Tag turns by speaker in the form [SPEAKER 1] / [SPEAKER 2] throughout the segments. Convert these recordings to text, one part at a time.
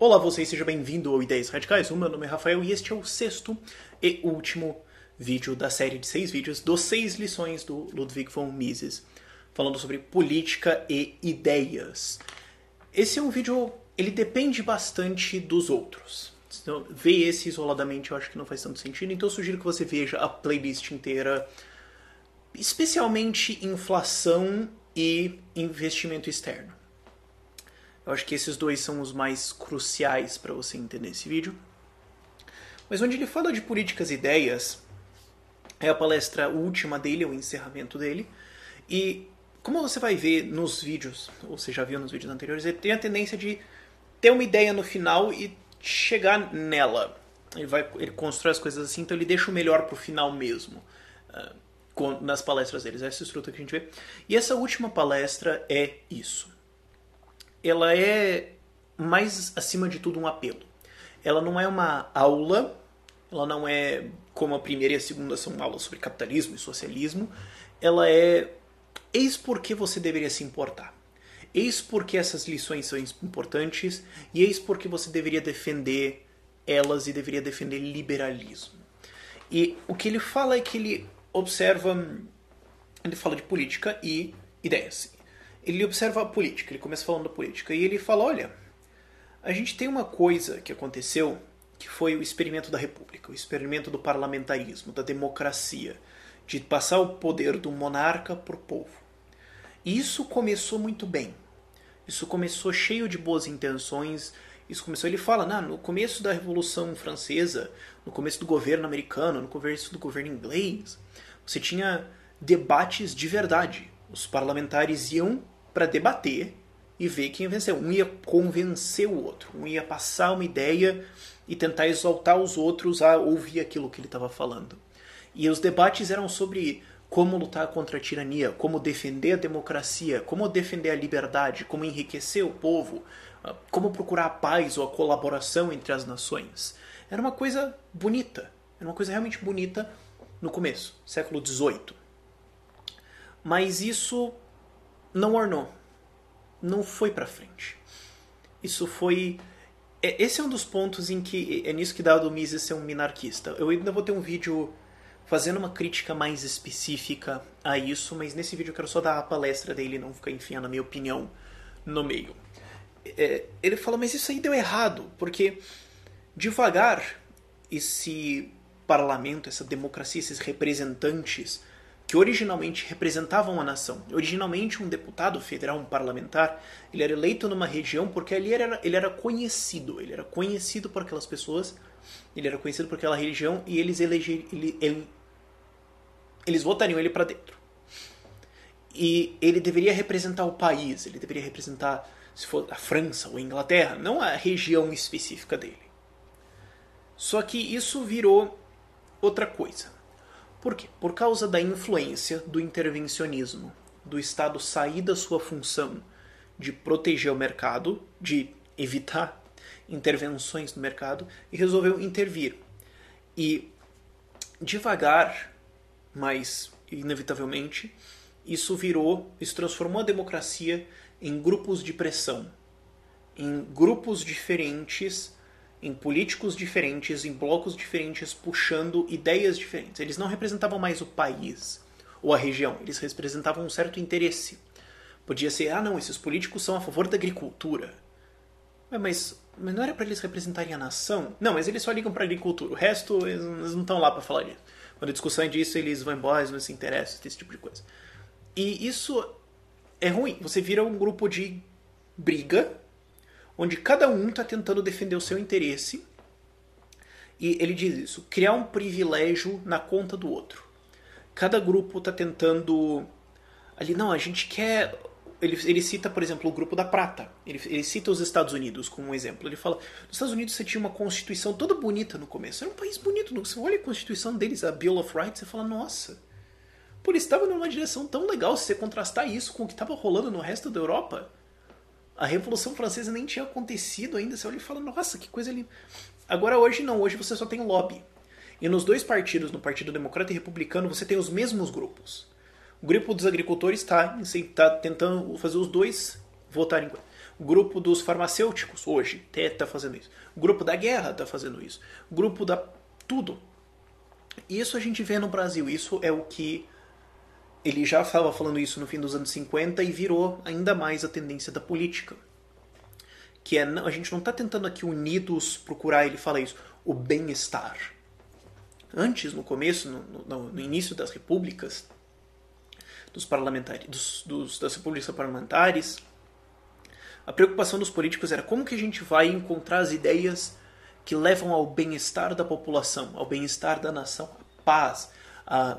[SPEAKER 1] Olá, você seja bem-vindo ao Ideias Radicais. O meu nome é Rafael e este é o sexto e último vídeo da série de seis vídeos dos seis lições do Ludwig von Mises, falando sobre política e ideias. Esse é um vídeo, ele depende bastante dos outros. Então, ver esse isoladamente eu acho que não faz tanto sentido, então eu sugiro que você veja a playlist inteira, especialmente inflação e investimento externo. Eu acho que esses dois são os mais cruciais para você entender esse vídeo. Mas onde ele fala de políticas e ideias, é a palestra última dele, o encerramento dele. E como você vai ver nos vídeos, ou você já viu nos vídeos anteriores, ele tem a tendência de ter uma ideia no final e chegar nela. Ele, vai, ele constrói as coisas assim, então ele deixa o melhor pro final mesmo. Uh, nas palestras deles, essa estrutura que a gente vê. E essa última palestra é isso ela é mais acima de tudo um apelo. Ela não é uma aula, ela não é como a primeira e a segunda são aulas sobre capitalismo e socialismo, ela é eis por que você deveria se importar. Eis por que essas lições são importantes e eis por que você deveria defender elas e deveria defender liberalismo. E o que ele fala é que ele observa, ele fala de política e ideias ele observa a política, ele começa falando da política, e ele fala: olha, a gente tem uma coisa que aconteceu que foi o experimento da república, o experimento do parlamentarismo, da democracia, de passar o poder do monarca para o povo. E isso começou muito bem. Isso começou cheio de boas intenções. Isso começou, ele fala, nah, no começo da Revolução Francesa, no começo do governo americano, no começo do governo inglês, você tinha debates de verdade. Os parlamentares iam para debater e ver quem venceu. Um ia convencer o outro, um ia passar uma ideia e tentar exaltar os outros a ouvir aquilo que ele estava falando. E os debates eram sobre como lutar contra a tirania, como defender a democracia, como defender a liberdade, como enriquecer o povo, ah, como procurar a paz ou a colaboração entre as nações. Era uma coisa bonita, era uma coisa realmente bonita no começo, século XVIII. Mas isso não ornou. Não foi para frente. Isso foi. É, esse é um dos pontos em que é nisso que dá do Mises ser um minarquista. Eu ainda vou ter um vídeo fazendo uma crítica mais específica a isso, mas nesse vídeo eu quero só dar a palestra dele não ficar enfiando a minha opinião no meio. É, ele fala, mas isso aí deu errado, porque devagar esse parlamento, essa democracia, esses representantes que originalmente representavam a nação. Originalmente, um deputado federal, um parlamentar, ele era eleito numa região porque ali era, ele era conhecido. Ele era conhecido por aquelas pessoas, ele era conhecido por aquela região e eles eleger, ele, ele, eles votariam ele para dentro. E ele deveria representar o país, ele deveria representar, se for a França ou a Inglaterra, não a região específica dele. Só que isso virou outra coisa por quê? Por causa da influência do intervencionismo, do Estado sair da sua função de proteger o mercado, de evitar intervenções no mercado e resolveu intervir. E devagar, mas inevitavelmente, isso virou, isso transformou a democracia em grupos de pressão, em grupos diferentes em políticos diferentes, em blocos diferentes, puxando ideias diferentes. Eles não representavam mais o país ou a região, eles representavam um certo interesse. Podia ser, ah, não, esses políticos são a favor da agricultura. Mas, mas não era para eles representarem a nação? Não, mas eles só ligam para agricultura. O resto, eles não estão lá para falar disso. Quando a discussão é disso, eles vão embora, eles não se interessam, esse tipo de coisa. E isso é ruim. Você vira um grupo de briga onde cada um está tentando defender o seu interesse. E ele diz isso: criar um privilégio na conta do outro. Cada grupo está tentando. Ali, não, a gente quer. Ele, ele cita, por exemplo, o grupo da Prata. Ele, ele cita os Estados Unidos como um exemplo. Ele fala: nos Estados Unidos você tinha uma constituição toda bonita no começo. Era um país bonito. Você olha a constituição deles, a Bill of Rights, você fala: nossa. Pô, eles estavam numa direção tão legal se você contrastar isso com o que estava rolando no resto da Europa. A Revolução Francesa nem tinha acontecido ainda. Você olha e fala, nossa, que coisa linda. Agora hoje não, hoje você só tem lobby. E nos dois partidos, no Partido Democrata e Republicano, você tem os mesmos grupos. O grupo dos agricultores está tá tentando fazer os dois votarem. O grupo dos farmacêuticos, hoje, está fazendo isso. O grupo da guerra está fazendo isso. O grupo da. tudo. Isso a gente vê no Brasil. Isso é o que. Ele já estava falando isso no fim dos anos 50 e virou ainda mais a tendência da política. Que é. A gente não está tentando aqui unidos procurar, ele fala isso, o bem-estar. Antes, no começo, no, no, no início das repúblicas, dos parlamentares, dos, dos, das repúblicas parlamentares, a preocupação dos políticos era como que a gente vai encontrar as ideias que levam ao bem-estar da população, ao bem-estar da nação, à paz. A...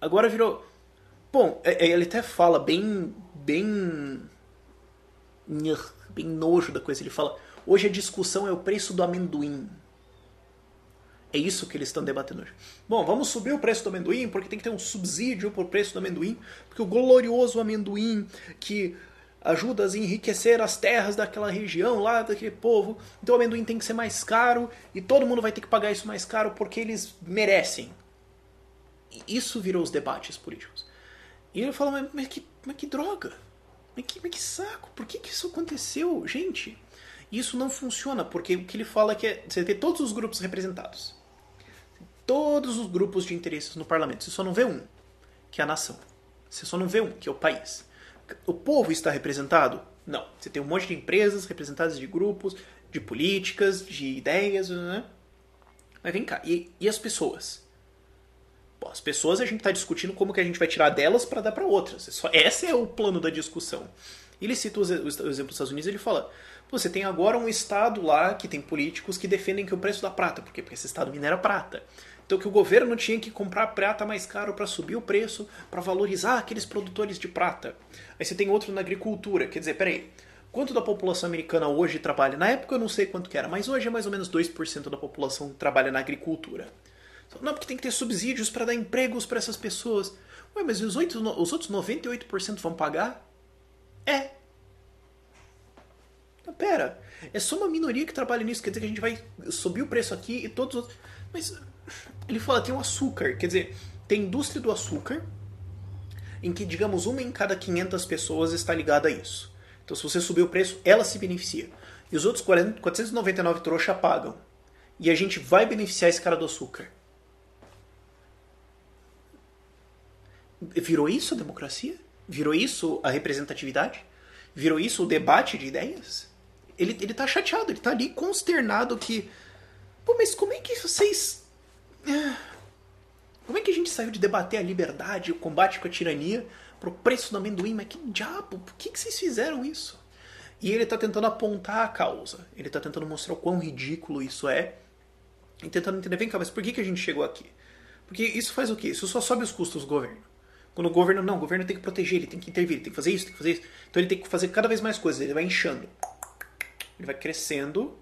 [SPEAKER 1] Agora virou. Bom, é, é, ele até fala bem. bem. bem nojo da coisa. Ele fala: hoje a discussão é o preço do amendoim. É isso que eles estão debatendo hoje. Bom, vamos subir o preço do amendoim porque tem que ter um subsídio o preço do amendoim, porque o glorioso amendoim que ajuda a enriquecer as terras daquela região lá, daquele povo, então o amendoim tem que ser mais caro e todo mundo vai ter que pagar isso mais caro porque eles merecem. Isso virou os debates políticos. E ele fala, mas, mas, que, mas que droga, mas que, mas que saco, por que, que isso aconteceu? Gente, isso não funciona, porque o que ele fala é que é, você tem todos os grupos representados todos os grupos de interesses no parlamento. Você só não vê um, que é a nação. Você só não vê um, que é o país. O povo está representado? Não. Você tem um monte de empresas representadas de grupos, de políticas, de ideias, né? Mas vem cá, e, e as pessoas? As pessoas a gente está discutindo como que a gente vai tirar delas para dar para outras. Só, esse é o plano da discussão. Ele cita o, exemplo dos Estados Unidos, ele fala: você tem agora um estado lá que tem políticos que defendem que o preço da prata, por quê? Porque esse estado minera prata. Então que o governo tinha que comprar prata mais caro para subir o preço, para valorizar aqueles produtores de prata. Aí você tem outro na agricultura, quer dizer, peraí, quanto da população americana hoje trabalha? Na época eu não sei quanto que era, mas hoje é mais ou menos 2% da população que trabalha na agricultura. Não, porque tem que ter subsídios para dar empregos para essas pessoas. Ué, mas os, 8, os outros 98% vão pagar? É. Então, pera, é só uma minoria que trabalha nisso, quer dizer que a gente vai subir o preço aqui e todos os outros... Mas ele fala tem o açúcar, quer dizer, tem indústria do açúcar, em que, digamos, uma em cada 500 pessoas está ligada a isso. Então, se você subir o preço, ela se beneficia. E os outros 40, 499 trouxa pagam. E a gente vai beneficiar esse cara do açúcar. Virou isso a democracia? Virou isso a representatividade? Virou isso o debate de ideias? Ele, ele tá chateado, ele tá ali consternado que. Pô, mas como é que vocês como é que a gente saiu de debater a liberdade, o combate com a tirania, pro preço do amendoim? Mas que diabo? Por que, que vocês fizeram isso? E ele está tentando apontar a causa. Ele está tentando mostrar o quão ridículo isso é. E tentando entender, vem cá, mas por que, que a gente chegou aqui? Porque isso faz o quê? Isso só sobe os custos do governo. Quando o governo, não, o governo tem que proteger, ele tem que intervir, ele tem que fazer isso, tem que fazer isso. Então ele tem que fazer cada vez mais coisas, ele vai inchando. Ele vai crescendo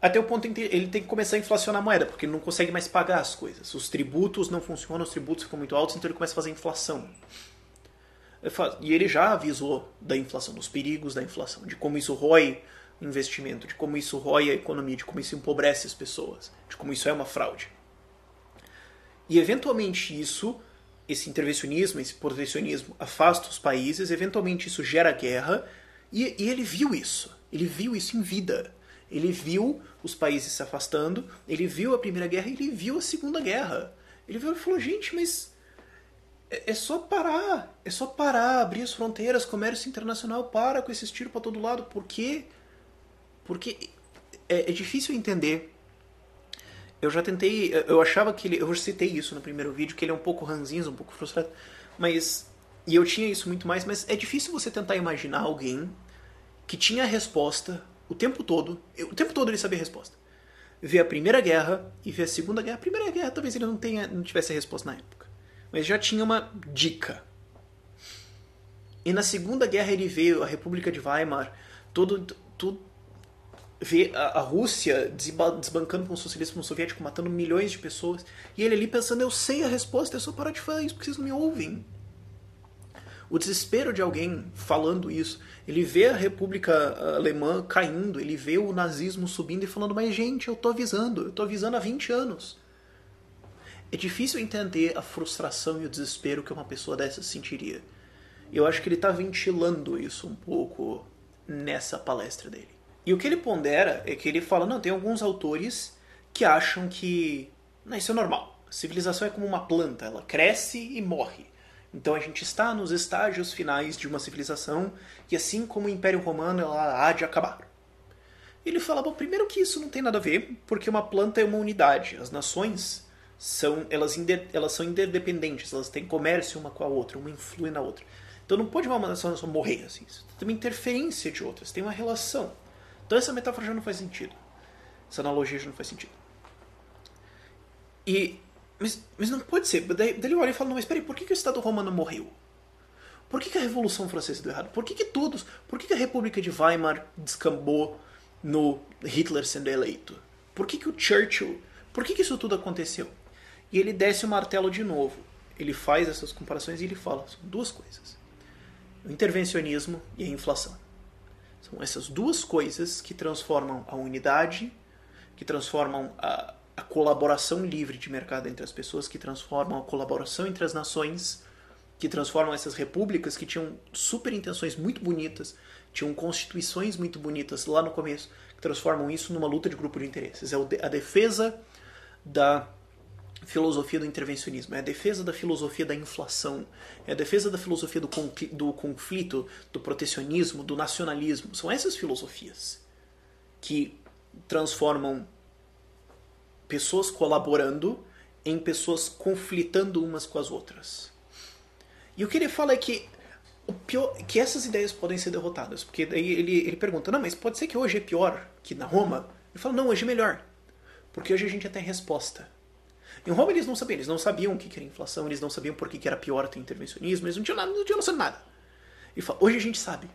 [SPEAKER 1] até o ponto em que ele tem que começar a inflacionar a moeda, porque ele não consegue mais pagar as coisas. Os tributos não funcionam, os tributos ficam muito altos, então ele começa a fazer inflação. E ele já avisou da inflação, dos perigos da inflação, de como isso rói o investimento, de como isso rói a economia, de como isso empobrece as pessoas, de como isso é uma fraude. E eventualmente isso, esse intervencionismo, esse protecionismo afasta os países, eventualmente isso gera guerra, e, e ele viu isso. Ele viu isso em vida. Ele viu os países se afastando, ele viu a Primeira Guerra ele viu a Segunda Guerra. Ele viu e falou: gente, mas é, é, só parar, é só parar, abrir as fronteiras, comércio internacional para com esses tiros para todo lado. Por quê? Porque é, é, difícil entender. Eu já tentei, eu achava que ele, eu citei isso no primeiro vídeo, que ele é um pouco ranzinho, um pouco frustrado, mas e eu tinha isso muito mais, mas é difícil você tentar imaginar alguém que tinha a resposta o tempo todo, o tempo todo ele sabia a resposta. Ver a Primeira Guerra e ver a Segunda Guerra. A Primeira Guerra talvez ele não tenha, não tivesse a resposta na época, mas já tinha uma dica. E na Segunda Guerra ele vê a República de Weimar, todo, tudo vê a, Rússia desbancando com o socialismo soviético, matando milhões de pessoas, e ele ali pensando, eu sei a resposta, é só parar de falar isso porque vocês não me ouvem. O desespero de alguém falando isso. Ele vê a República Alemã caindo, ele vê o nazismo subindo e falando: Mas, gente, eu tô avisando, eu tô avisando há 20 anos. É difícil entender a frustração e o desespero que uma pessoa dessa sentiria. Eu acho que ele está ventilando isso um pouco nessa palestra dele. E o que ele pondera é que ele fala, não, tem alguns autores que acham que não, isso é normal. Civilização é como uma planta, ela cresce e morre. Então a gente está nos estágios finais de uma civilização e assim como o Império Romano ela há de acabar. Ele fala, bom, primeiro que isso não tem nada a ver, porque uma planta é uma unidade. As nações são elas, elas são interdependentes, elas têm comércio uma com a outra, uma influi na outra. Então não pode uma nação morrer assim. Tem uma interferência de outras, tem uma relação. Então essa metáfora já não faz sentido. Essa analogia já não faz sentido. E mas, mas não pode ser. Daí, daí ele olha e fala, não, mas peraí, por que, que o Estado romano morreu? Por que, que a Revolução Francesa deu errado? Por que, que todos. Por que, que a República de Weimar descambou no Hitler sendo eleito? Por que, que o Churchill. Por que, que isso tudo aconteceu? E ele desce o martelo de novo. Ele faz essas comparações e ele fala: são duas coisas: o intervencionismo e a inflação. São essas duas coisas que transformam a unidade, que transformam a, a colaboração livre de mercado entre as pessoas, que transformam a colaboração entre as nações, que transformam essas repúblicas que tinham super intenções muito bonitas, tinham constituições muito bonitas lá no começo, que transformam isso numa luta de grupo de interesses. É a defesa da filosofia do intervencionismo, é a defesa da filosofia da inflação, é a defesa da filosofia do, do conflito, do protecionismo, do nacionalismo. São essas filosofias que transformam pessoas colaborando em pessoas conflitando umas com as outras. E o que ele fala é que o pior, que essas ideias podem ser derrotadas, porque daí ele, ele pergunta, não, mas pode ser que hoje é pior que na Roma? Ele fala, não, hoje é melhor, porque hoje a gente tem resposta. Em Roma eles não sabiam, eles não sabiam o que era inflação, eles não sabiam por que era pior ter intervencionismo, eles não tinham nada, não tinham noção de nada. Ele fala, hoje a gente sabe.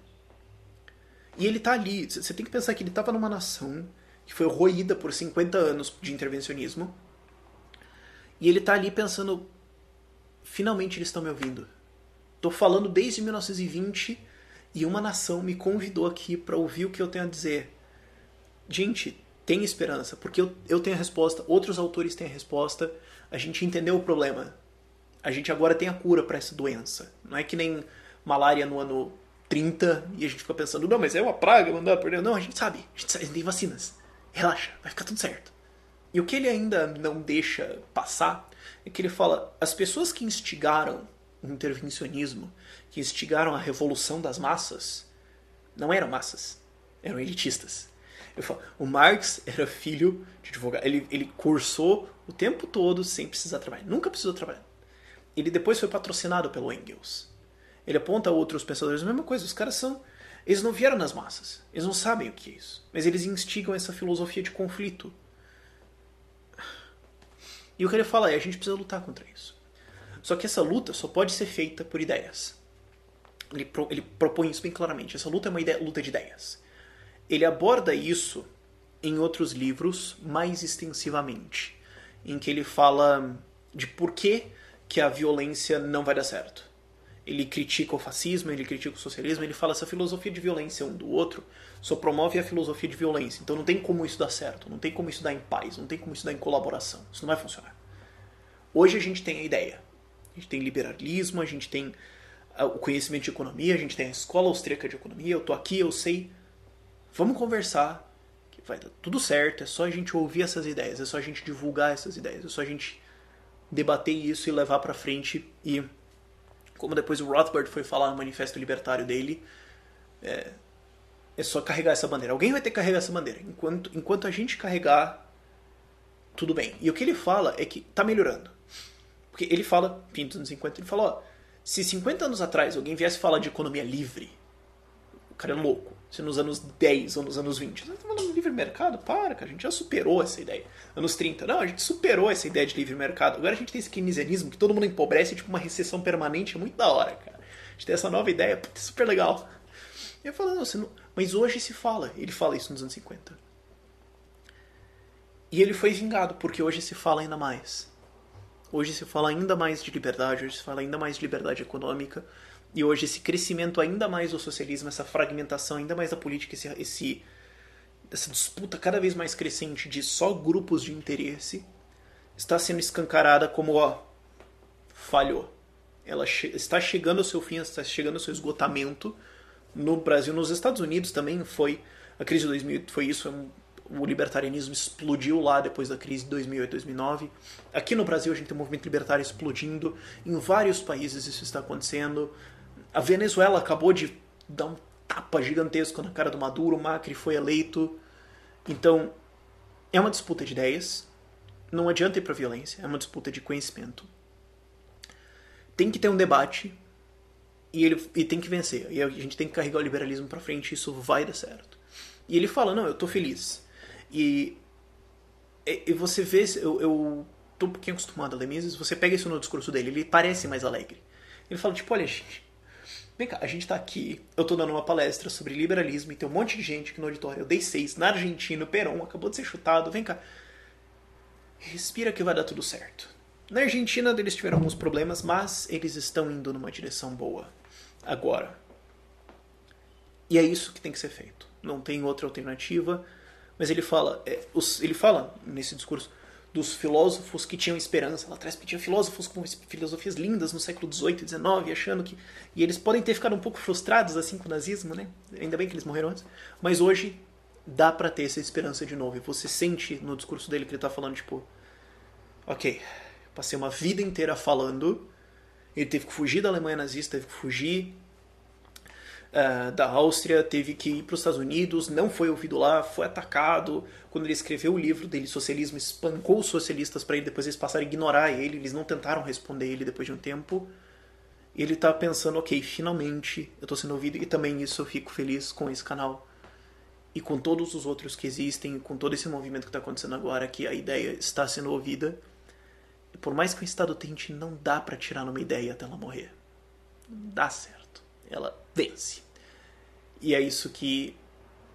[SPEAKER 1] E ele está ali, você tem que pensar que ele estava numa nação que foi roída por 50 anos de intervencionismo. E ele está ali pensando: finalmente eles estão me ouvindo. Estou falando desde 1920 e uma nação me convidou aqui para ouvir o que eu tenho a dizer. Gente, tem esperança, porque eu, eu tenho a resposta, outros autores têm a resposta, a gente entendeu o problema. A gente agora tem a cura para essa doença. Não é que nem malária no ano 30 e a gente fica pensando, não, mas é uma praga, dá perder. Não, a gente, sabe, a gente tem vacinas relaxa, vai ficar tudo certo. E o que ele ainda não deixa passar é que ele fala: as pessoas que instigaram o intervencionismo, que instigaram a revolução das massas, não eram massas, eram elitistas. Eu falo, o Marx era filho de advogado, ele, ele cursou o tempo todo sem precisar trabalhar, nunca precisou trabalhar. Ele depois foi patrocinado pelo Engels. Ele aponta outros pensadores a mesma coisa, os caras são eles não vieram nas massas. Eles não sabem o que é isso. Mas eles instigam essa filosofia de conflito. E o que ele fala é: a gente precisa lutar contra isso. Só que essa luta só pode ser feita por ideias. Ele, pro, ele propõe isso bem claramente. Essa luta é uma ideia, luta de ideias. Ele aborda isso em outros livros mais extensivamente, em que ele fala de por que, que a violência não vai dar certo ele critica o fascismo, ele critica o socialismo, ele fala essa filosofia de violência um do outro só promove a filosofia de violência. Então não tem como isso dar certo, não tem como isso dar em paz, não tem como isso dar em colaboração. Isso não vai funcionar. Hoje a gente tem a ideia. A gente tem liberalismo, a gente tem ah, o conhecimento de economia, a gente tem a escola austríaca de economia, eu tô aqui, eu sei. Vamos conversar, que vai dar tudo certo, é só a gente ouvir essas ideias, é só a gente divulgar essas ideias, é só a gente debater isso e levar para frente e como depois o Rothbard foi falar no manifesto libertário dele, é, é só carregar essa bandeira. Alguém vai ter que carregar essa bandeira. Enquanto, enquanto a gente carregar, tudo bem. E o que ele fala é que tá melhorando. Porque ele fala, fim dos anos 50, ele fala, ó, se 50 anos atrás alguém viesse falar de economia livre, o cara é louco se nos anos 10 ou nos anos 20. Você tá falando de livre mercado? Para, cara, a gente já superou essa ideia. Anos 30. Não, a gente superou essa ideia de livre mercado. Agora a gente tem esse keynesianismo que todo mundo empobrece, tipo uma recessão permanente, é muito da hora, cara. A gente tem essa nova ideia, é super legal. E eu falo, não, não... mas hoje se fala. Ele fala isso nos anos 50. E ele foi vingado, porque hoje se fala ainda mais. Hoje se fala ainda mais de liberdade, hoje se fala ainda mais de liberdade econômica. E hoje esse crescimento ainda mais do socialismo, essa fragmentação ainda mais da política, esse, esse essa disputa cada vez mais crescente de só grupos de interesse está sendo escancarada como ó falhou. Ela che está chegando ao seu fim, está chegando ao seu esgotamento, no Brasil, nos Estados Unidos também foi a crise de 2000 foi isso, o libertarianismo explodiu lá depois da crise de 2008, 2009. Aqui no Brasil a gente tem um movimento libertário explodindo, em vários países isso está acontecendo. A Venezuela acabou de dar um tapa gigantesco na cara do Maduro, o Macri foi eleito. Então, é uma disputa de ideias, não adianta ir para violência, é uma disputa de conhecimento. Tem que ter um debate e ele e tem que vencer. E a gente tem que carregar o liberalismo para frente, isso vai dar certo. E ele fala: "Não, eu tô feliz". E e você vê, eu, eu tô um pouquinho acostumado a ler Mises, você pega isso no discurso dele, ele parece mais alegre. Ele fala tipo, olha, gente, vem cá, a gente tá aqui, eu tô dando uma palestra sobre liberalismo e tem um monte de gente aqui no auditório, eu dei seis, na Argentina, o Perón acabou de ser chutado, vem cá, respira que vai dar tudo certo. Na Argentina eles tiveram alguns problemas, mas eles estão indo numa direção boa agora. E é isso que tem que ser feito. Não tem outra alternativa. Mas ele fala, é, ele fala nesse discurso dos filósofos que tinham esperança. Lá atrás tinha filósofos com filosofias lindas no século XVIII e XIX, achando que. E eles podem ter ficado um pouco frustrados assim com o nazismo, né? Ainda bem que eles morreram antes. Mas hoje dá para ter essa esperança de novo. E você sente no discurso dele que ele tá falando, tipo. Ok, passei uma vida inteira falando. Ele teve que fugir da Alemanha nazista, teve que fugir uh, da Áustria, teve que ir para os Estados Unidos, não foi ouvido lá, foi atacado. Quando ele escreveu o livro dele, Socialismo, espancou os socialistas para ele, depois eles passaram a ignorar ele, eles não tentaram responder ele depois de um tempo. E ele tá pensando, ok, finalmente eu tô sendo ouvido, e também isso eu fico feliz com esse canal. E com todos os outros que existem, com todo esse movimento que está acontecendo agora, que a ideia está sendo ouvida. E por mais que o Estado tente, não dá para tirar numa ideia até ela morrer. Não dá certo. Ela vence. E é isso que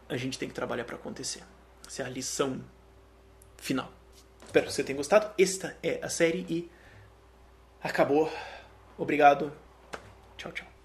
[SPEAKER 1] a gente tem que trabalhar para acontecer. Essa é a lição final. Espero que você tenha gostado. Esta é a série e acabou. Obrigado. Tchau, tchau.